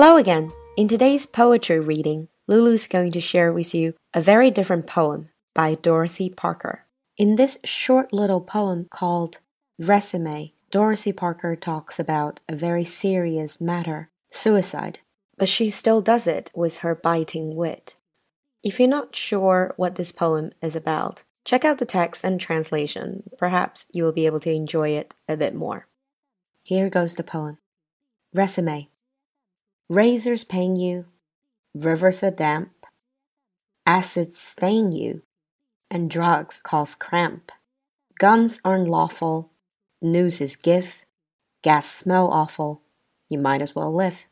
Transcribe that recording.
Hello again. In today's poetry reading, Lulu's going to share with you a very different poem by Dorothy Parker. In this short little poem called Resumé, Dorothy Parker talks about a very serious matter suicide, but she still does it with her biting wit. If you're not sure what this poem is about, check out the text and translation. Perhaps you will be able to enjoy it a bit more. Here goes the poem Resumé Razors pain you, rivers are damp, acids stain you, and drugs cause cramp. Guns aren't lawful, news is give, gas smell awful, you might as well live.